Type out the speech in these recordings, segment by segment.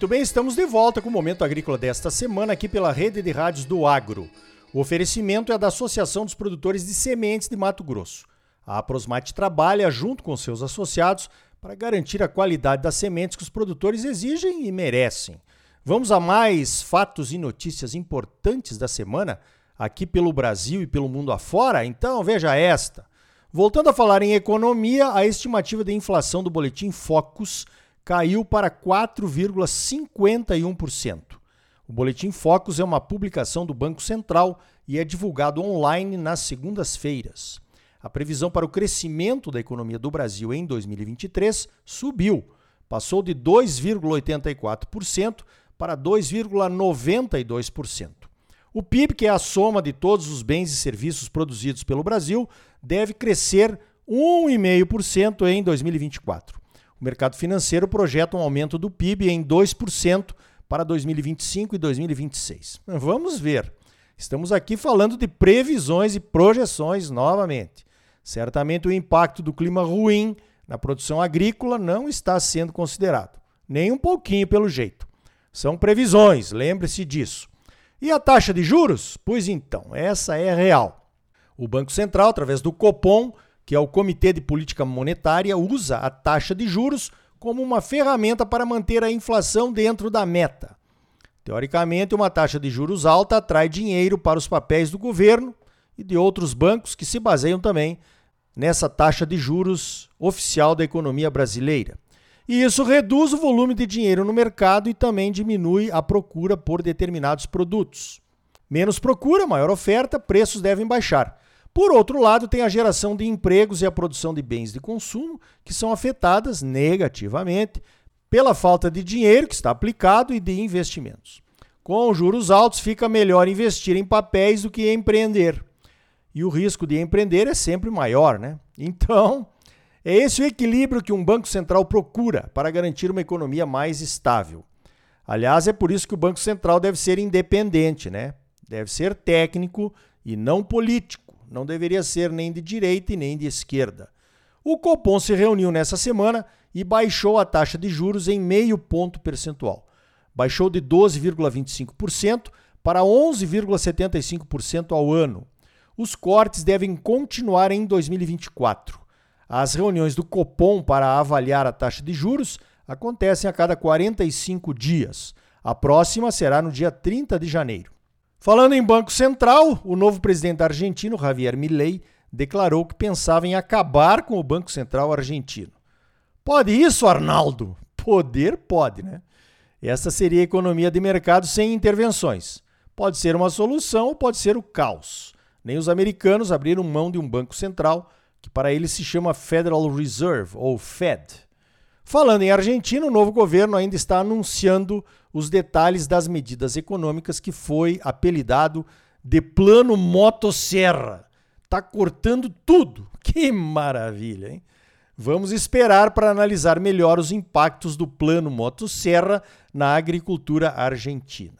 Muito bem, estamos de volta com o Momento Agrícola desta semana aqui pela Rede de Rádios do Agro. O oferecimento é da Associação dos Produtores de Sementes de Mato Grosso. A Aprosmate trabalha junto com seus associados para garantir a qualidade das sementes que os produtores exigem e merecem. Vamos a mais fatos e notícias importantes da semana aqui pelo Brasil e pelo mundo afora? Então veja esta. Voltando a falar em economia, a estimativa de inflação do boletim Focus caiu para 4,51%. O Boletim Focus é uma publicação do Banco Central e é divulgado online nas segundas-feiras. A previsão para o crescimento da economia do Brasil em 2023 subiu, passou de 2,84% para 2,92%. O PIB, que é a soma de todos os bens e serviços produzidos pelo Brasil, deve crescer 1,5% em 2024. O mercado financeiro projeta um aumento do PIB em 2% para 2025 e 2026. Vamos ver. Estamos aqui falando de previsões e projeções novamente. Certamente o impacto do clima ruim na produção agrícola não está sendo considerado, nem um pouquinho pelo jeito. São previsões, lembre-se disso. E a taxa de juros? Pois então, essa é real. O Banco Central, através do Copom, que é o Comitê de Política Monetária, usa a taxa de juros como uma ferramenta para manter a inflação dentro da meta. Teoricamente, uma taxa de juros alta atrai dinheiro para os papéis do governo e de outros bancos que se baseiam também nessa taxa de juros oficial da economia brasileira. E isso reduz o volume de dinheiro no mercado e também diminui a procura por determinados produtos. Menos procura, maior oferta, preços devem baixar. Por outro lado, tem a geração de empregos e a produção de bens de consumo, que são afetadas negativamente pela falta de dinheiro que está aplicado e de investimentos. Com juros altos, fica melhor investir em papéis do que empreender. E o risco de empreender é sempre maior, né? Então, é esse o equilíbrio que um Banco Central procura para garantir uma economia mais estável. Aliás, é por isso que o Banco Central deve ser independente, né? Deve ser técnico e não político não deveria ser nem de direita e nem de esquerda. O Copom se reuniu nessa semana e baixou a taxa de juros em meio ponto percentual. Baixou de 12,25% para 11,75% ao ano. Os cortes devem continuar em 2024. As reuniões do Copom para avaliar a taxa de juros acontecem a cada 45 dias. A próxima será no dia 30 de janeiro. Falando em Banco Central, o novo presidente argentino, Javier Milei, declarou que pensava em acabar com o Banco Central argentino. Pode isso, Arnaldo? Poder pode, né? Essa seria a economia de mercado sem intervenções. Pode ser uma solução ou pode ser o caos. Nem os americanos abriram mão de um banco central, que para eles se chama Federal Reserve, ou Fed. Falando em Argentina, o novo governo ainda está anunciando os detalhes das medidas econômicas que foi apelidado de Plano Motosserra. Está cortando tudo. Que maravilha, hein? Vamos esperar para analisar melhor os impactos do Plano Motosserra na agricultura argentina.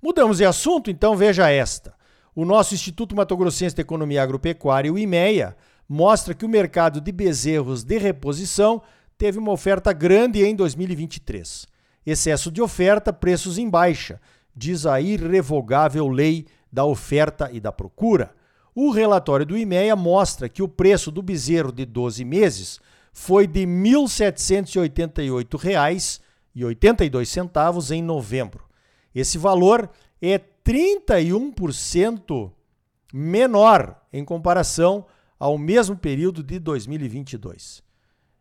Mudamos de assunto, então veja esta. O nosso Instituto Mato Grossense de Economia Agropecuária, o IMEA, mostra que o mercado de bezerros de reposição teve uma oferta grande em 2023. Excesso de oferta, preços em baixa, diz a irrevogável lei da oferta e da procura. O relatório do IMEA mostra que o preço do bezerro de 12 meses foi de R$ 1.788,82 em novembro. Esse valor é 31% menor em comparação ao mesmo período de 2022.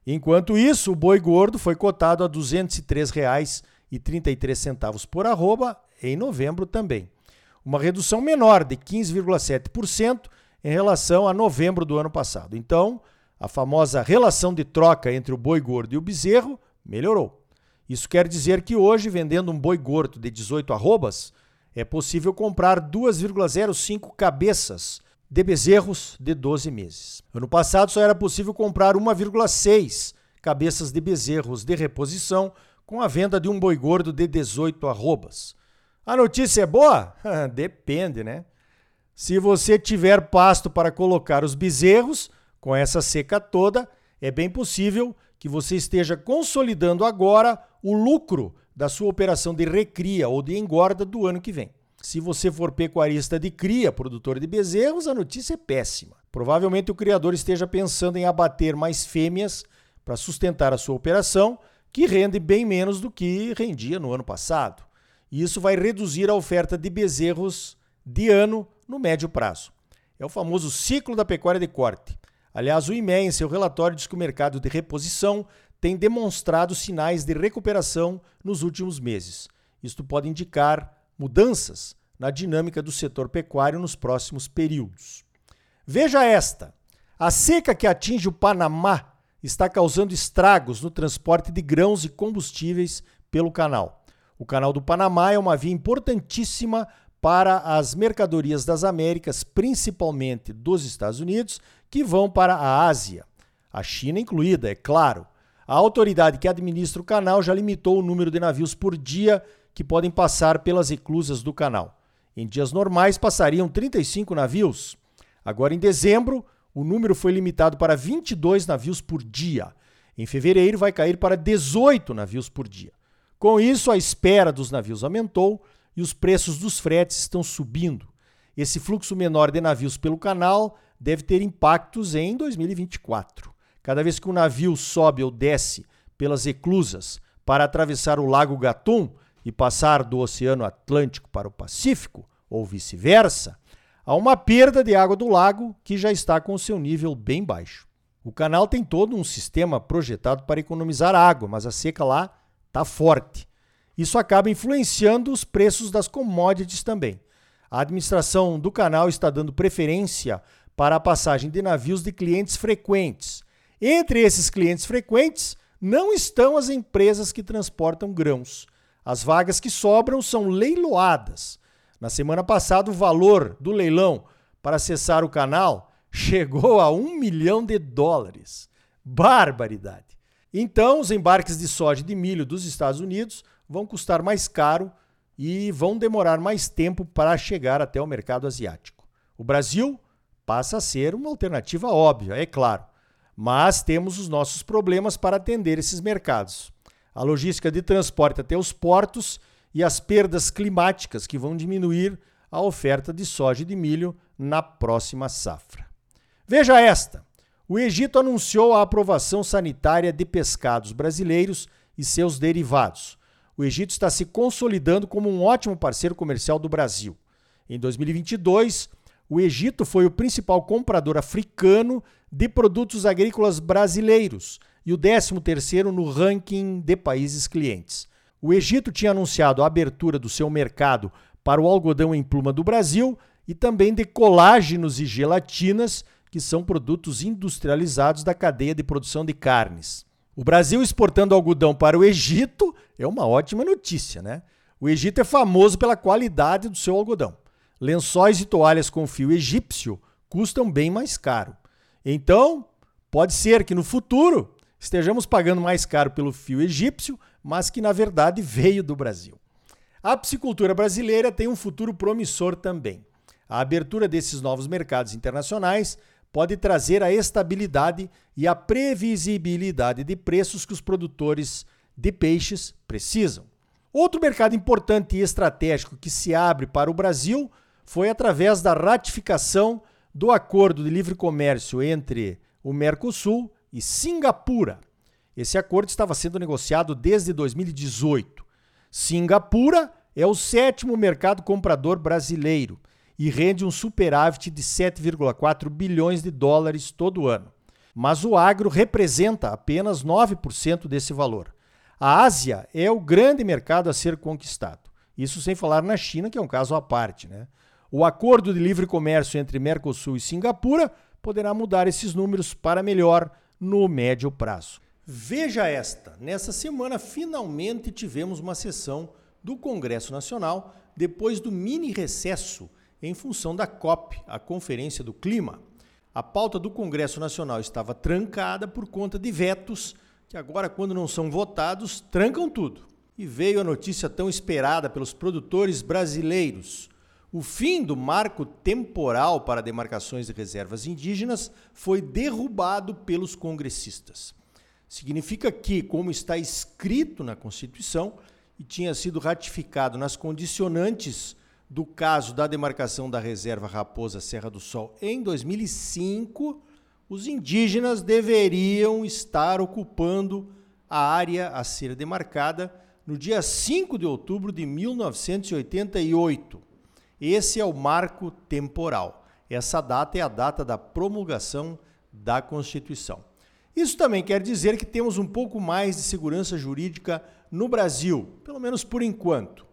Enquanto isso, o boi gordo foi cotado a R$ 203,33 por arroba em novembro também. Uma redução menor de 15,7% em relação a novembro do ano passado. Então, a famosa relação de troca entre o boi gordo e o bezerro melhorou. Isso quer dizer que hoje, vendendo um boi gordo de 18 arrobas, é possível comprar 2,05 cabeças de bezerros de 12 meses. Ano passado só era possível comprar 1,6 cabeças de bezerros de reposição com a venda de um boi gordo de 18 arrobas. A notícia é boa? Depende, né? Se você tiver pasto para colocar os bezerros, com essa seca toda, é bem possível que você esteja consolidando agora o lucro da sua operação de recria ou de engorda do ano que vem. Se você for pecuarista de cria, produtor de bezerros, a notícia é péssima. Provavelmente o criador esteja pensando em abater mais fêmeas para sustentar a sua operação, que rende bem menos do que rendia no ano passado. E isso vai reduzir a oferta de bezerros de ano no médio prazo. É o famoso ciclo da pecuária de corte. Aliás, o IME, em seu relatório, diz que o mercado de reposição tem demonstrado sinais de recuperação nos últimos meses. Isto pode indicar mudanças na dinâmica do setor pecuário nos próximos períodos. Veja esta: a seca que atinge o Panamá está causando estragos no transporte de grãos e combustíveis pelo canal. O Canal do Panamá é uma via importantíssima para as mercadorias das Américas, principalmente dos Estados Unidos, que vão para a Ásia. A China incluída, é claro. A autoridade que administra o canal já limitou o número de navios por dia que podem passar pelas reclusas do canal. Em dias normais passariam 35 navios. Agora, em dezembro, o número foi limitado para 22 navios por dia. Em fevereiro, vai cair para 18 navios por dia. Com isso, a espera dos navios aumentou e os preços dos fretes estão subindo. Esse fluxo menor de navios pelo canal deve ter impactos em 2024. Cada vez que um navio sobe ou desce pelas reclusas para atravessar o Lago Gatun e passar do Oceano Atlântico para o Pacífico, ou vice-versa, há uma perda de água do lago que já está com seu nível bem baixo. O canal tem todo um sistema projetado para economizar água, mas a seca lá está forte. Isso acaba influenciando os preços das commodities também. A administração do canal está dando preferência para a passagem de navios de clientes frequentes. Entre esses clientes frequentes não estão as empresas que transportam grãos. As vagas que sobram são leiloadas. Na semana passada, o valor do leilão para acessar o canal chegou a um milhão de dólares. Barbaridade! Então, os embarques de soja e de milho dos Estados Unidos vão custar mais caro e vão demorar mais tempo para chegar até o mercado asiático. O Brasil passa a ser uma alternativa óbvia, é claro, mas temos os nossos problemas para atender esses mercados. A logística de transporte até os portos e as perdas climáticas que vão diminuir a oferta de soja e de milho na próxima safra. Veja esta: o Egito anunciou a aprovação sanitária de pescados brasileiros e seus derivados. O Egito está se consolidando como um ótimo parceiro comercial do Brasil. Em 2022, o Egito foi o principal comprador africano de produtos agrícolas brasileiros e o 13º no ranking de países clientes. O Egito tinha anunciado a abertura do seu mercado para o algodão em pluma do Brasil e também de colágenos e gelatinas que são produtos industrializados da cadeia de produção de carnes. O Brasil exportando algodão para o Egito é uma ótima notícia, né? O Egito é famoso pela qualidade do seu algodão. Lençóis e toalhas com fio egípcio custam bem mais caro. Então, pode ser que no futuro estejamos pagando mais caro pelo fio egípcio, mas que na verdade veio do Brasil. A piscicultura brasileira tem um futuro promissor também. A abertura desses novos mercados internacionais pode trazer a estabilidade e a previsibilidade de preços que os produtores de peixes precisam. Outro mercado importante e estratégico que se abre para o Brasil foi através da ratificação do Acordo de Livre Comércio entre o Mercosul e Singapura. Esse acordo estava sendo negociado desde 2018. Singapura é o sétimo mercado comprador brasileiro e rende um superávit de 7,4 bilhões de dólares todo ano. Mas o agro representa apenas 9% desse valor. A Ásia é o grande mercado a ser conquistado. Isso sem falar na China, que é um caso à parte. Né? O acordo de livre comércio entre Mercosul e Singapura poderá mudar esses números para melhor no médio prazo. Veja esta: nessa semana finalmente tivemos uma sessão do Congresso Nacional depois do mini recesso em função da COP, a Conferência do Clima. A pauta do Congresso Nacional estava trancada por conta de vetos que agora, quando não são votados, trancam tudo. E veio a notícia tão esperada pelos produtores brasileiros. O fim do marco temporal para demarcações de reservas indígenas foi derrubado pelos congressistas. Significa que, como está escrito na Constituição, e tinha sido ratificado nas condicionantes do caso da demarcação da reserva Raposa Serra do Sol em 2005, os indígenas deveriam estar ocupando a área a ser demarcada no dia 5 de outubro de 1988. Esse é o marco temporal. Essa data é a data da promulgação da Constituição. Isso também quer dizer que temos um pouco mais de segurança jurídica no Brasil, pelo menos por enquanto.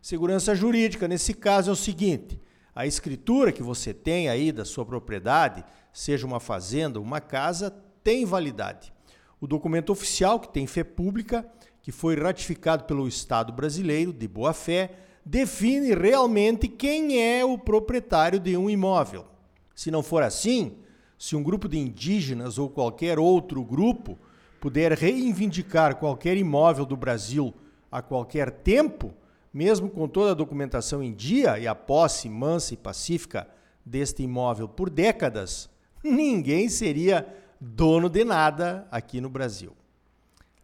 Segurança jurídica, nesse caso, é o seguinte: a escritura que você tem aí da sua propriedade, seja uma fazenda, uma casa, tem validade. O documento oficial, que tem fé pública, que foi ratificado pelo Estado brasileiro, de boa fé, define realmente quem é o proprietário de um imóvel. Se não for assim, se um grupo de indígenas ou qualquer outro grupo puder reivindicar qualquer imóvel do Brasil a qualquer tempo, mesmo com toda a documentação em dia e a posse mansa e pacífica deste imóvel por décadas, ninguém seria dono de nada aqui no Brasil.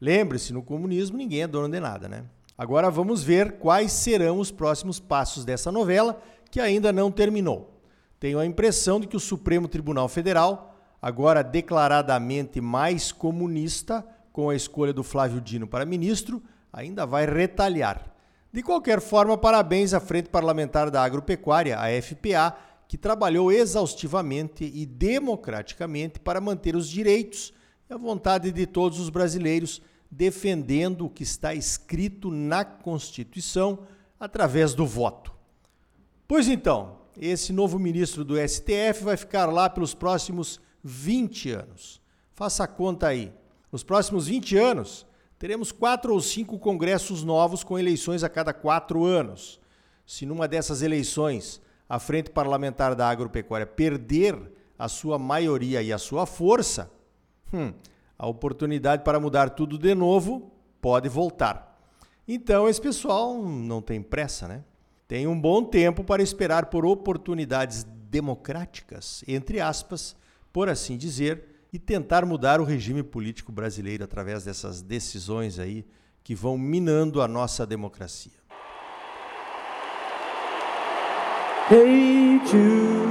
Lembre-se, no comunismo ninguém é dono de nada, né? Agora vamos ver quais serão os próximos passos dessa novela que ainda não terminou. Tenho a impressão de que o Supremo Tribunal Federal, agora declaradamente mais comunista, com a escolha do Flávio Dino para ministro, ainda vai retalhar. De qualquer forma, parabéns à Frente Parlamentar da Agropecuária, a FPA, que trabalhou exaustivamente e democraticamente para manter os direitos e a vontade de todos os brasileiros, defendendo o que está escrito na Constituição através do voto. Pois então, esse novo ministro do STF vai ficar lá pelos próximos 20 anos. Faça a conta aí. Nos próximos 20 anos, teremos quatro ou cinco congressos novos com eleições a cada quatro anos. Se numa dessas eleições a Frente Parlamentar da Agropecuária perder a sua maioria e a sua força, hum, a oportunidade para mudar tudo de novo pode voltar. Então, esse pessoal não tem pressa, né? Tem um bom tempo para esperar por oportunidades democráticas, entre aspas, por assim dizer, e tentar mudar o regime político brasileiro através dessas decisões aí que vão minando a nossa democracia. Hey Jude,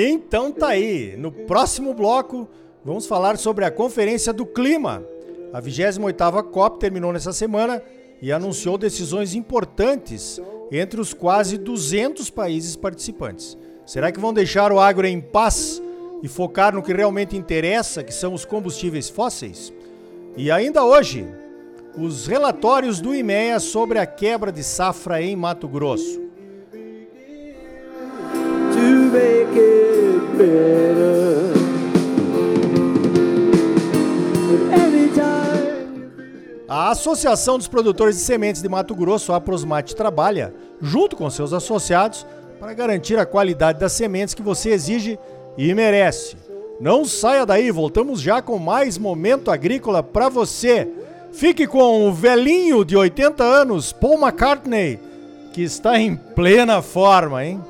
Então tá aí, no próximo bloco vamos falar sobre a Conferência do Clima. A 28ª COP terminou nessa semana e anunciou decisões importantes entre os quase 200 países participantes. Será que vão deixar o agro em paz e focar no que realmente interessa, que são os combustíveis fósseis? E ainda hoje, os relatórios do IMEA sobre a quebra de safra em Mato Grosso. A Associação dos Produtores de Sementes de Mato Grosso, a Prosmate, trabalha, junto com seus associados, para garantir a qualidade das sementes que você exige e merece. Não saia daí, voltamos já com mais momento agrícola para você. Fique com o velhinho de 80 anos, Paul McCartney, que está em plena forma, hein?